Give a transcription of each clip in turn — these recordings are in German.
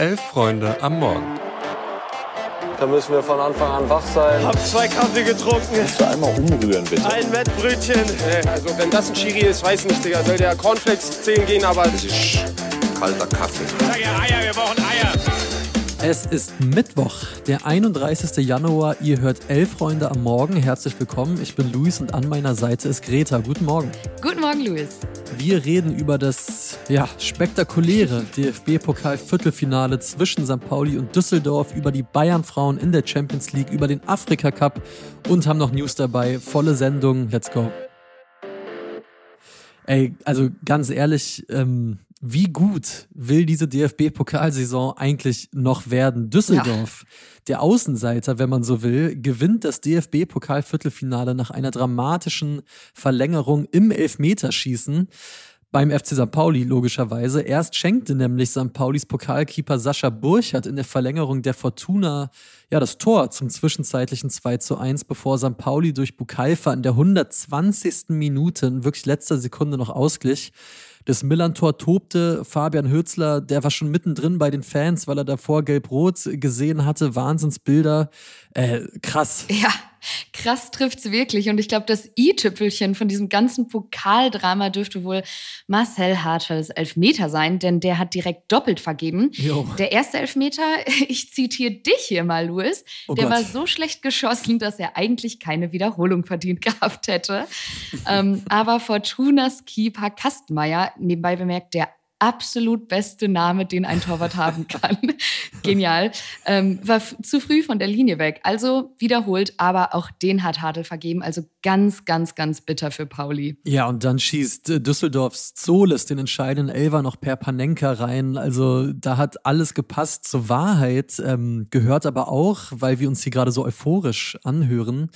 Elf Freunde am Morgen. Da müssen wir von Anfang an wach sein. Hab zwei Kaffee getrunken. Kannst du einmal umrühren, bitte? Ein Wettbrötchen. Also wenn das ein Chiri ist, weiß nicht, Digga. Soll der Cornflakes 10 gehen, aber... Das ist kalter Kaffee. Sag ja Eier, wir brauchen Eier. Es ist Mittwoch, der 31. Januar. Ihr hört Elf Freunde am Morgen. Herzlich willkommen. Ich bin Luis und an meiner Seite ist Greta. Guten Morgen. Guten Morgen, Luis. Wir reden über das ja, spektakuläre DFB-Pokal-Viertelfinale zwischen St. Pauli und Düsseldorf, über die Bayern-Frauen in der Champions League, über den Afrika-Cup und haben noch News dabei. Volle Sendung. Let's go. Ey, also ganz ehrlich, ähm, wie gut will diese DFB-Pokalsaison eigentlich noch werden? Düsseldorf, ja. der Außenseiter, wenn man so will, gewinnt das DFB-Pokal-Viertelfinale nach einer dramatischen Verlängerung im Elfmeterschießen beim FC St. Pauli logischerweise. Erst schenkte nämlich St. Paulis Pokalkeeper Sascha Burchardt in der Verlängerung der Fortuna ja das Tor zum zwischenzeitlichen 2 zu 1, bevor St. Pauli durch Bukalfa in der 120. Minute in wirklich letzter Sekunde noch ausglich. Das Millantor tobte. Fabian Hürzler, der war schon mittendrin bei den Fans, weil er davor Gelb-Rot gesehen hatte. Wahnsinnsbilder. Äh, krass. Ja, krass trifft's wirklich. Und ich glaube, das i-Tüpfelchen von diesem ganzen Pokaldrama dürfte wohl Marcel Hartels Elfmeter sein, denn der hat direkt doppelt vergeben. Jo. Der erste Elfmeter, ich zitiere dich hier mal, Louis, oh der Gott. war so schlecht geschossen, dass er eigentlich keine Wiederholung verdient gehabt hätte. ähm, aber Fortunas Keeper Kastmeier, nebenbei bemerkt, der absolut beste Name, den ein Torwart haben kann. Genial. Ähm, war zu früh von der Linie weg. Also wiederholt, aber auch den hat Hartl vergeben. Also ganz, ganz, ganz bitter für Pauli. Ja, und dann schießt äh, Düsseldorfs Zoles den entscheidenden Elfer noch per Panenka rein. Also da hat alles gepasst zur Wahrheit. Ähm, gehört aber auch, weil wir uns hier gerade so euphorisch anhören,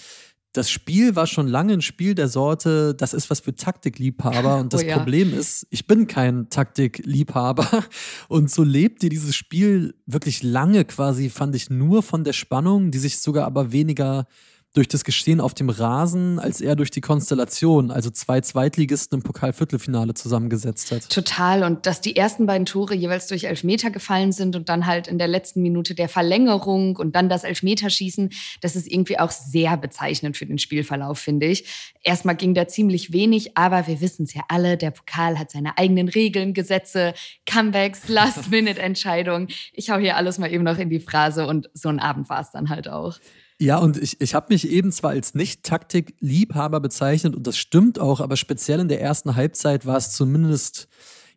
das Spiel war schon lange ein Spiel der Sorte, das ist was für Taktikliebhaber. Und das oh ja. Problem ist, ich bin kein Taktikliebhaber. Und so lebte dieses Spiel wirklich lange quasi, fand ich, nur von der Spannung, die sich sogar aber weniger durch das Geschehen auf dem Rasen als eher durch die Konstellation, also zwei Zweitligisten im Pokalviertelfinale zusammengesetzt hat. Total. Und dass die ersten beiden Tore jeweils durch Elfmeter gefallen sind und dann halt in der letzten Minute der Verlängerung und dann das Elfmeterschießen, das ist irgendwie auch sehr bezeichnend für den Spielverlauf, finde ich. Erstmal ging da ziemlich wenig, aber wir wissen es ja alle, der Pokal hat seine eigenen Regeln, Gesetze, Comebacks, Last-Minute-Entscheidungen. Ich hau hier alles mal eben noch in die Phrase und so ein Abend war es dann halt auch. Ja, und ich, ich habe mich eben zwar als Nicht-Taktik-Liebhaber bezeichnet und das stimmt auch, aber speziell in der ersten Halbzeit war es zumindest,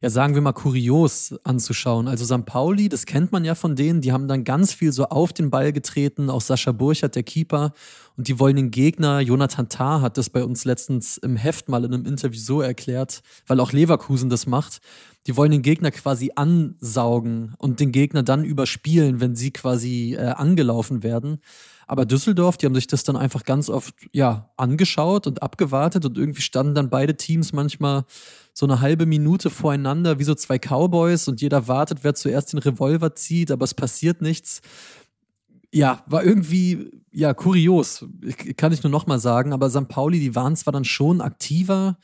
ja, sagen wir mal, kurios anzuschauen. Also St. Pauli, das kennt man ja von denen, die haben dann ganz viel so auf den Ball getreten, auch Sascha Burchardt, der Keeper, und die wollen den Gegner, Jonathan Tah hat das bei uns letztens im Heft mal in einem Interview so erklärt, weil auch Leverkusen das macht. Die wollen den Gegner quasi ansaugen und den Gegner dann überspielen, wenn sie quasi äh, angelaufen werden. Aber Düsseldorf, die haben sich das dann einfach ganz oft ja angeschaut und abgewartet und irgendwie standen dann beide Teams manchmal so eine halbe Minute voreinander wie so zwei Cowboys und jeder wartet, wer zuerst den Revolver zieht, aber es passiert nichts. Ja, war irgendwie ja kurios, kann ich nur noch mal sagen. Aber St. Pauli, die waren zwar dann schon aktiver,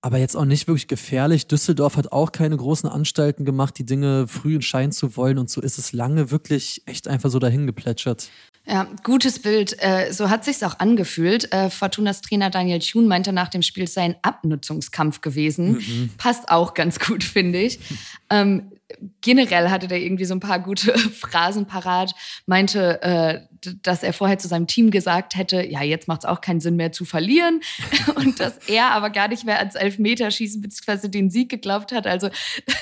aber jetzt auch nicht wirklich gefährlich. Düsseldorf hat auch keine großen Anstalten gemacht, die Dinge früh entscheiden zu wollen. Und so ist es lange wirklich echt einfach so dahin geplätschert. Ja, gutes Bild. Äh, so hat sich's auch angefühlt. Äh, Fortunas Trainer Daniel Thun meinte nach dem Spiel, es sei ein Abnutzungskampf gewesen. Mhm. Passt auch ganz gut, finde ich. Ähm, generell hatte der irgendwie so ein paar gute Phrasen parat, meinte, äh, dass er vorher zu seinem Team gesagt hätte, ja, jetzt macht es auch keinen Sinn mehr zu verlieren und dass er aber gar nicht mehr ans Elfmeterschießen bzw. den Sieg geglaubt hat. Also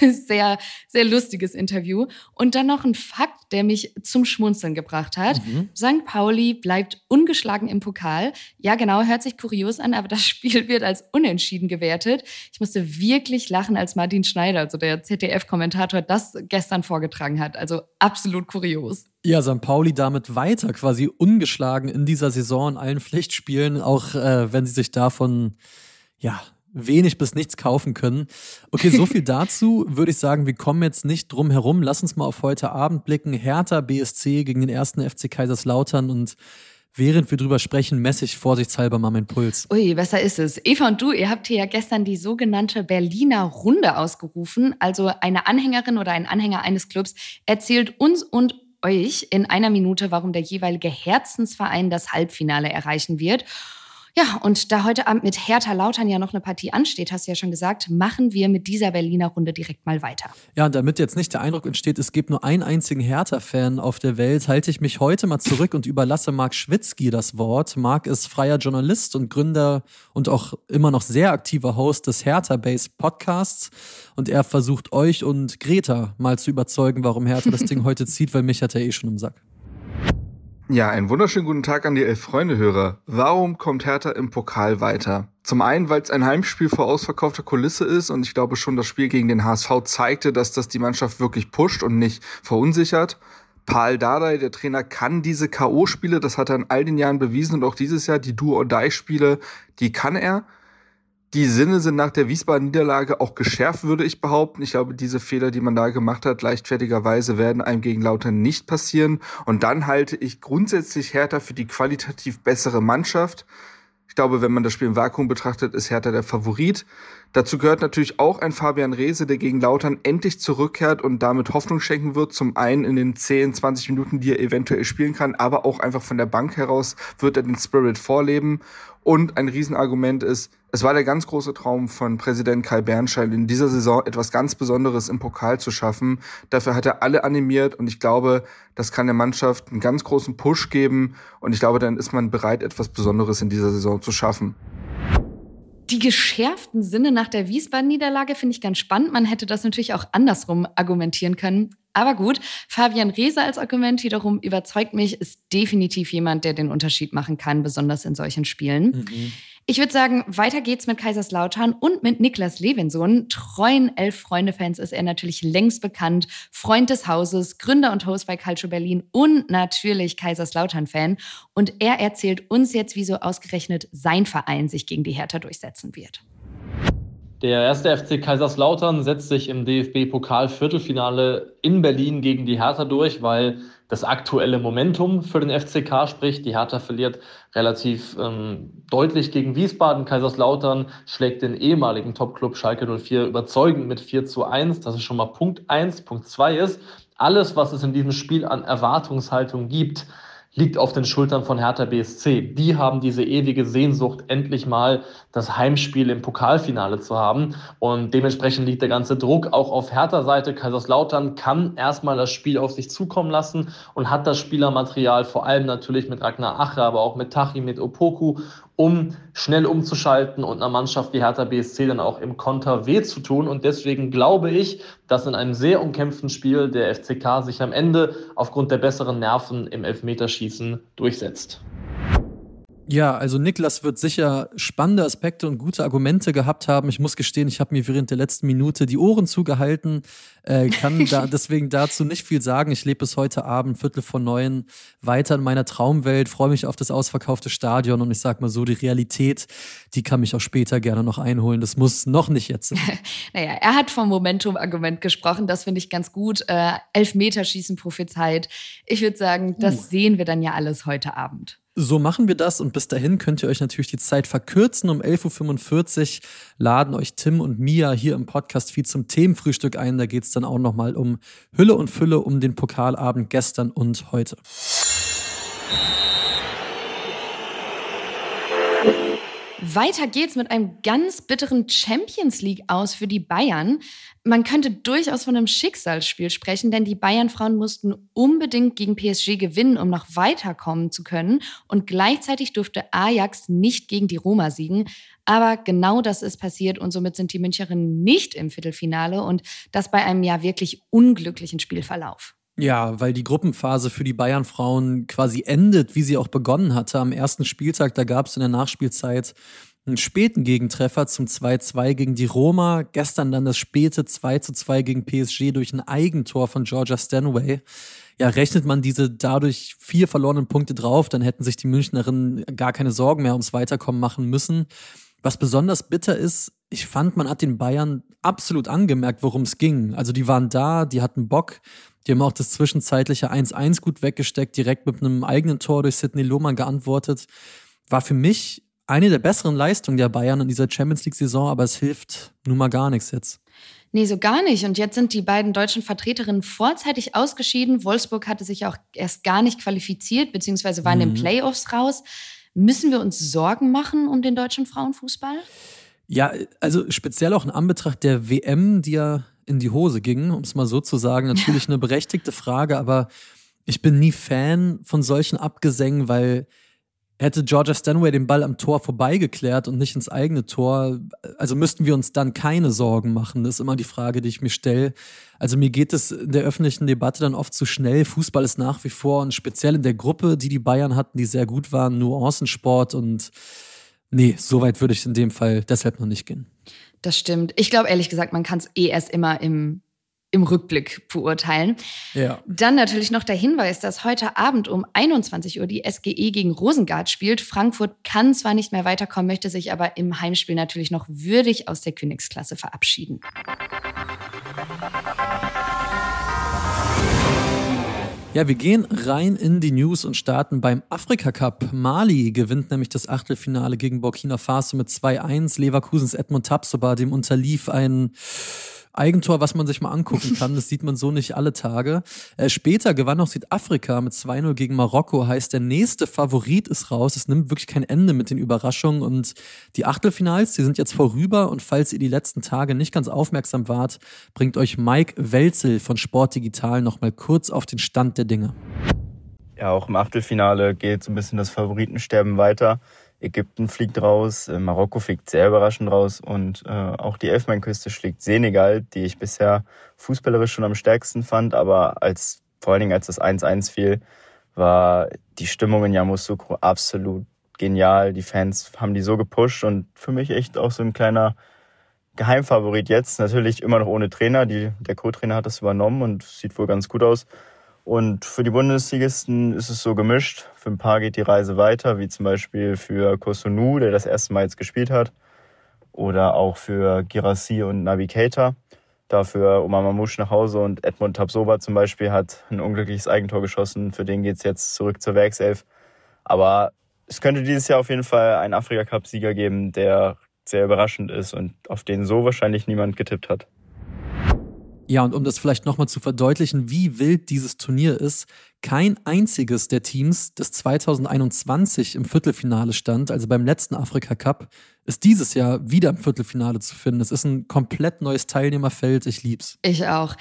sehr, sehr lustiges Interview. Und dann noch ein Fakt, der mich zum Schmunzeln gebracht hat. Mhm. St. Pauli bleibt ungeschlagen im Pokal. Ja, genau, hört sich kurios an, aber das Spiel wird als unentschieden gewertet. Ich musste wirklich lachen, als Martin Schneider, also der ZDF-Kommentator, das gestern vorgetragen hat. Also absolut kurios. Ja, St. Pauli damit weiter quasi ungeschlagen in dieser Saison allen Pflichtspielen, auch äh, wenn sie sich davon ja wenig bis nichts kaufen können. Okay, so viel dazu. Würde ich sagen, wir kommen jetzt nicht drum herum. Lass uns mal auf heute Abend blicken. Hertha BSC gegen den ersten FC Kaiserslautern und während wir drüber sprechen, messe ich vorsichtshalber mal meinen Puls. Ui, besser ist es. Eva und du, ihr habt hier ja gestern die sogenannte Berliner Runde ausgerufen. Also eine Anhängerin oder ein Anhänger eines Clubs erzählt uns und euch in einer Minute, warum der jeweilige Herzensverein das Halbfinale erreichen wird. Ja, und da heute Abend mit Hertha Lautern ja noch eine Partie ansteht, hast du ja schon gesagt, machen wir mit dieser Berliner Runde direkt mal weiter. Ja, und damit jetzt nicht der Eindruck entsteht, es gibt nur einen einzigen Hertha-Fan auf der Welt, halte ich mich heute mal zurück und überlasse Marc Schwitzky das Wort. Marc ist freier Journalist und Gründer und auch immer noch sehr aktiver Host des Hertha-Base Podcasts. Und er versucht euch und Greta mal zu überzeugen, warum Hertha das Ding heute zieht, weil mich hat er eh schon im Sack. Ja, einen wunderschönen guten Tag an die Elf-Freunde-Hörer. Warum kommt Hertha im Pokal weiter? Zum einen, weil es ein Heimspiel vor ausverkaufter Kulisse ist und ich glaube schon, das Spiel gegen den HSV zeigte, dass das die Mannschaft wirklich pusht und nicht verunsichert. Paul Dardai, der Trainer, kann diese K.O.-Spiele, das hat er in all den Jahren bewiesen und auch dieses Jahr die Do-or-Die-Spiele, die kann er. Die Sinne sind nach der Wiesbaden-Niederlage auch geschärft, würde ich behaupten. Ich glaube, diese Fehler, die man da gemacht hat, leichtfertigerweise werden einem gegen Lautern nicht passieren. Und dann halte ich grundsätzlich Hertha für die qualitativ bessere Mannschaft. Ich glaube, wenn man das Spiel im Vakuum betrachtet, ist Hertha der Favorit. Dazu gehört natürlich auch ein Fabian Reese, der gegen Lautern endlich zurückkehrt und damit Hoffnung schenken wird. Zum einen in den 10, 20 Minuten, die er eventuell spielen kann, aber auch einfach von der Bank heraus wird er den Spirit vorleben. Und ein Riesenargument ist, es war der ganz große Traum von Präsident Kai Bernstein, in dieser Saison etwas ganz Besonderes im Pokal zu schaffen. Dafür hat er alle animiert und ich glaube, das kann der Mannschaft einen ganz großen Push geben und ich glaube, dann ist man bereit, etwas Besonderes in dieser Saison zu schaffen. Die geschärften Sinne nach der Wiesbaden-Niederlage finde ich ganz spannend. Man hätte das natürlich auch andersrum argumentieren können. Aber gut, Fabian Reese als Argument wiederum überzeugt mich, ist definitiv jemand, der den Unterschied machen kann, besonders in solchen Spielen. Mhm. Ich würde sagen, weiter geht's mit Kaiserslautern und mit Niklas Levinson. Treuen Elf-Freunde-Fans ist er natürlich längst bekannt. Freund des Hauses, Gründer und Host bei Calcio Berlin und natürlich Kaiserslautern-Fan. Und er erzählt uns jetzt, wieso ausgerechnet sein Verein sich gegen die Hertha durchsetzen wird. Der erste FC Kaiserslautern setzt sich im DFB-Pokal-Viertelfinale in Berlin gegen die Hertha durch, weil das aktuelle Momentum für den FCK spricht. Die Hertha verliert relativ ähm, deutlich gegen Wiesbaden. Kaiserslautern schlägt den ehemaligen Topclub Schalke 04 überzeugend mit 4 zu 1. Das ist schon mal Punkt 1. Punkt 2 ist, alles, was es in diesem Spiel an Erwartungshaltung gibt, liegt auf den Schultern von Hertha BSC. Die haben diese ewige Sehnsucht, endlich mal das Heimspiel im Pokalfinale zu haben. Und dementsprechend liegt der ganze Druck auch auf Hertha-Seite. Kaiserslautern kann erstmal das Spiel auf sich zukommen lassen und hat das Spielermaterial, vor allem natürlich mit Ragnar Ache, aber auch mit Tachi, mit Opoku um schnell umzuschalten und einer Mannschaft wie Hertha BSC dann auch im Konter weh zu tun. Und deswegen glaube ich, dass in einem sehr umkämpften Spiel der FCK sich am Ende aufgrund der besseren Nerven im Elfmeterschießen durchsetzt. Ja, also Niklas wird sicher spannende Aspekte und gute Argumente gehabt haben. Ich muss gestehen, ich habe mir während der letzten Minute die Ohren zugehalten, äh, kann da deswegen dazu nicht viel sagen. Ich lebe bis heute Abend, Viertel vor neun, weiter in meiner Traumwelt, freue mich auf das ausverkaufte Stadion und ich sag mal so, die Realität, die kann mich auch später gerne noch einholen. Das muss noch nicht jetzt sein. naja, er hat vom Momentum-Argument gesprochen, das finde ich ganz gut. Äh, Elfmeterschießen prophezeit. Ich würde sagen, das uh. sehen wir dann ja alles heute Abend. So machen wir das und bis dahin könnt ihr euch natürlich die Zeit verkürzen. Um 11.45 Uhr laden euch Tim und Mia hier im Podcast viel zum Themenfrühstück ein. Da geht es dann auch nochmal um Hülle und Fülle, um den Pokalabend gestern und heute. Weiter geht's mit einem ganz bitteren Champions League aus für die Bayern. Man könnte durchaus von einem Schicksalsspiel sprechen, denn die Bayern-Frauen mussten unbedingt gegen PSG gewinnen, um noch weiterkommen zu können. Und gleichzeitig durfte Ajax nicht gegen die Roma siegen. Aber genau das ist passiert und somit sind die Müncherinnen nicht im Viertelfinale und das bei einem ja wirklich unglücklichen Spielverlauf. Ja, weil die Gruppenphase für die Bayern-Frauen quasi endet, wie sie auch begonnen hatte. Am ersten Spieltag, da gab es in der Nachspielzeit einen späten Gegentreffer zum 2-2 gegen die Roma. Gestern dann das späte 2-2 gegen PSG durch ein Eigentor von Georgia Stanway. Ja, rechnet man diese dadurch vier verlorenen Punkte drauf, dann hätten sich die Münchnerinnen gar keine Sorgen mehr ums Weiterkommen machen müssen. Was besonders bitter ist, ich fand, man hat den Bayern absolut angemerkt, worum es ging. Also die waren da, die hatten Bock, die haben auch das zwischenzeitliche 1-1 gut weggesteckt, direkt mit einem eigenen Tor durch Sidney Lohmann geantwortet. War für mich eine der besseren Leistungen der Bayern in dieser Champions League-Saison, aber es hilft nun mal gar nichts jetzt. Nee, so gar nicht. Und jetzt sind die beiden deutschen Vertreterinnen vorzeitig ausgeschieden. Wolfsburg hatte sich auch erst gar nicht qualifiziert, beziehungsweise war in den mhm. Playoffs raus. Müssen wir uns Sorgen machen um den deutschen Frauenfußball? Ja, also speziell auch in Anbetracht der WM, die ja in die Hose ging, um es mal so zu sagen. Natürlich eine berechtigte Frage, aber ich bin nie Fan von solchen Abgesängen, weil hätte Georgia Stanway den Ball am Tor vorbeigeklärt und nicht ins eigene Tor, also müssten wir uns dann keine Sorgen machen. Das ist immer die Frage, die ich mir stelle. Also mir geht es in der öffentlichen Debatte dann oft zu schnell. Fußball ist nach wie vor und speziell in der Gruppe, die die Bayern hatten, die sehr gut waren, Nuancensport und nee, so weit würde ich in dem Fall deshalb noch nicht gehen. Das stimmt. Ich glaube ehrlich gesagt, man kann es eh erst immer im im Rückblick beurteilen. Ja. Dann natürlich noch der Hinweis, dass heute Abend um 21 Uhr die SGE gegen Rosengard spielt. Frankfurt kann zwar nicht mehr weiterkommen, möchte sich aber im Heimspiel natürlich noch würdig aus der Königsklasse verabschieden. Ja, wir gehen rein in die News und starten beim Afrika Cup. Mali gewinnt nämlich das Achtelfinale gegen Burkina Faso mit 2-1. Leverkusens Edmund Tapsoba, dem unterlief ein Eigentor, was man sich mal angucken kann. Das sieht man so nicht alle Tage. Äh, später gewann auch Südafrika mit 2-0 gegen Marokko. Heißt, der nächste Favorit ist raus. Es nimmt wirklich kein Ende mit den Überraschungen. Und die Achtelfinals, die sind jetzt vorüber. Und falls ihr die letzten Tage nicht ganz aufmerksam wart, bringt euch Mike Welzel von Sport Digital nochmal kurz auf den Stand der Dinge. Ja, auch im Achtelfinale geht so ein bisschen das Favoritensterben weiter. Ägypten fliegt raus, äh, Marokko fliegt sehr überraschend raus und äh, auch die Elfmeinküste schlägt Senegal, die ich bisher fußballerisch schon am stärksten fand, aber als vor allen Dingen als das 1-1 fiel, war die Stimmung in Yamoussoukro absolut genial. Die Fans haben die so gepusht und für mich echt auch so ein kleiner Geheimfavorit jetzt. Natürlich immer noch ohne Trainer. Die, der Co-Trainer hat das übernommen und sieht wohl ganz gut aus. Und für die Bundesligisten ist es so gemischt. Für ein paar geht die Reise weiter, wie zum Beispiel für Kosunu, der das erste Mal jetzt gespielt hat. Oder auch für Girassi und Navigator. Dafür Omar Mamouche nach Hause und Edmund Tapsoba zum Beispiel hat ein unglückliches Eigentor geschossen. Für den geht es jetzt zurück zur Werkself. Aber es könnte dieses Jahr auf jeden Fall einen Afrika-Cup-Sieger geben, der sehr überraschend ist und auf den so wahrscheinlich niemand getippt hat. Ja, und um das vielleicht nochmal zu verdeutlichen, wie wild dieses Turnier ist, kein einziges der Teams, das 2021 im Viertelfinale stand, also beim letzten Afrika Cup, ist dieses Jahr wieder im Viertelfinale zu finden. Es ist ein komplett neues Teilnehmerfeld. Ich lieb's. Ich auch.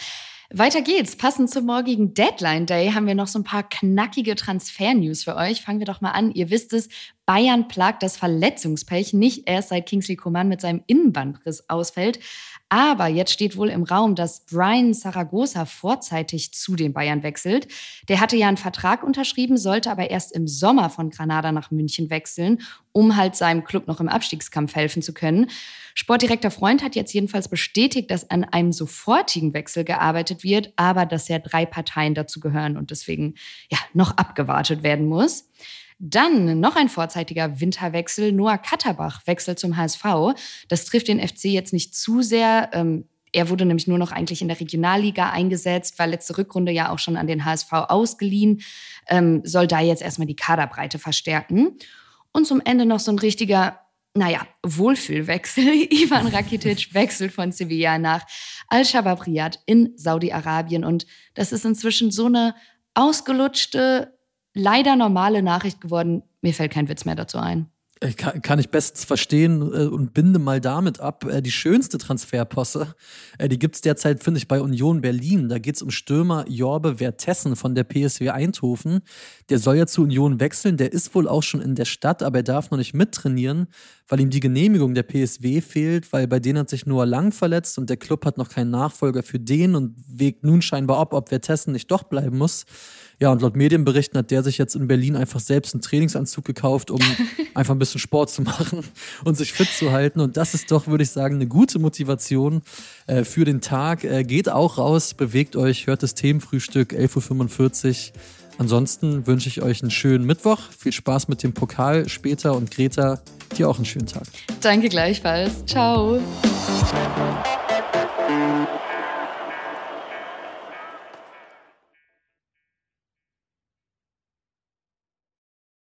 Weiter geht's. Passend zum morgigen Deadline Day haben wir noch so ein paar knackige Transfer-News für euch. Fangen wir doch mal an. Ihr wisst es, Bayern plagt das Verletzungspech nicht erst seit Kingsley Coman mit seinem Innenbandriss ausfällt. Aber jetzt steht wohl im Raum, dass Brian Zaragoza vorzeitig zu den Bayern wechselt. Der hatte ja einen Vertrag unterschrieben, sollte aber erst im Sommer von Granada nach München wechseln, um halt seinem Club noch im Abstiegskampf helfen zu können. Sportdirektor Freund hat jetzt jedenfalls bestätigt, dass an einem sofortigen Wechsel gearbeitet wird, aber dass ja drei Parteien dazu gehören und deswegen ja noch abgewartet werden muss. Dann noch ein vorzeitiger Winterwechsel. Noah Katterbach wechselt zum HSV. Das trifft den FC jetzt nicht zu sehr. Ähm, er wurde nämlich nur noch eigentlich in der Regionalliga eingesetzt, war letzte Rückrunde ja auch schon an den HSV ausgeliehen, ähm, soll da jetzt erstmal die Kaderbreite verstärken. Und zum Ende noch so ein richtiger, naja, Wohlfühlwechsel. Ivan Rakitic wechselt von Sevilla nach Al-Shabaab Riyadh in Saudi-Arabien. Und das ist inzwischen so eine ausgelutschte, leider normale Nachricht geworden. Mir fällt kein Witz mehr dazu ein. Kann, kann, ich bestens verstehen äh, und binde mal damit ab. Äh, die schönste Transferposse, äh, die gibt es derzeit, finde ich, bei Union Berlin. Da geht es um Stürmer Jorbe Wertessen von der PSW Eindhoven. Der soll ja zu Union wechseln. Der ist wohl auch schon in der Stadt, aber er darf noch nicht mittrainieren, weil ihm die Genehmigung der PSW fehlt, weil bei denen hat sich Noah Lang verletzt und der Club hat noch keinen Nachfolger für den und wägt nun scheinbar ab, ob Wertessen nicht doch bleiben muss. Ja, und laut Medienberichten hat der sich jetzt in Berlin einfach selbst einen Trainingsanzug gekauft, um einfach ein bisschen Sport zu machen und sich fit zu halten. Und das ist doch, würde ich sagen, eine gute Motivation äh, für den Tag. Äh, geht auch raus, bewegt euch, hört das Themenfrühstück 11.45 Uhr. Ansonsten wünsche ich euch einen schönen Mittwoch. Viel Spaß mit dem Pokal später und Greta, Dir auch einen schönen Tag. Danke gleichfalls. Ciao.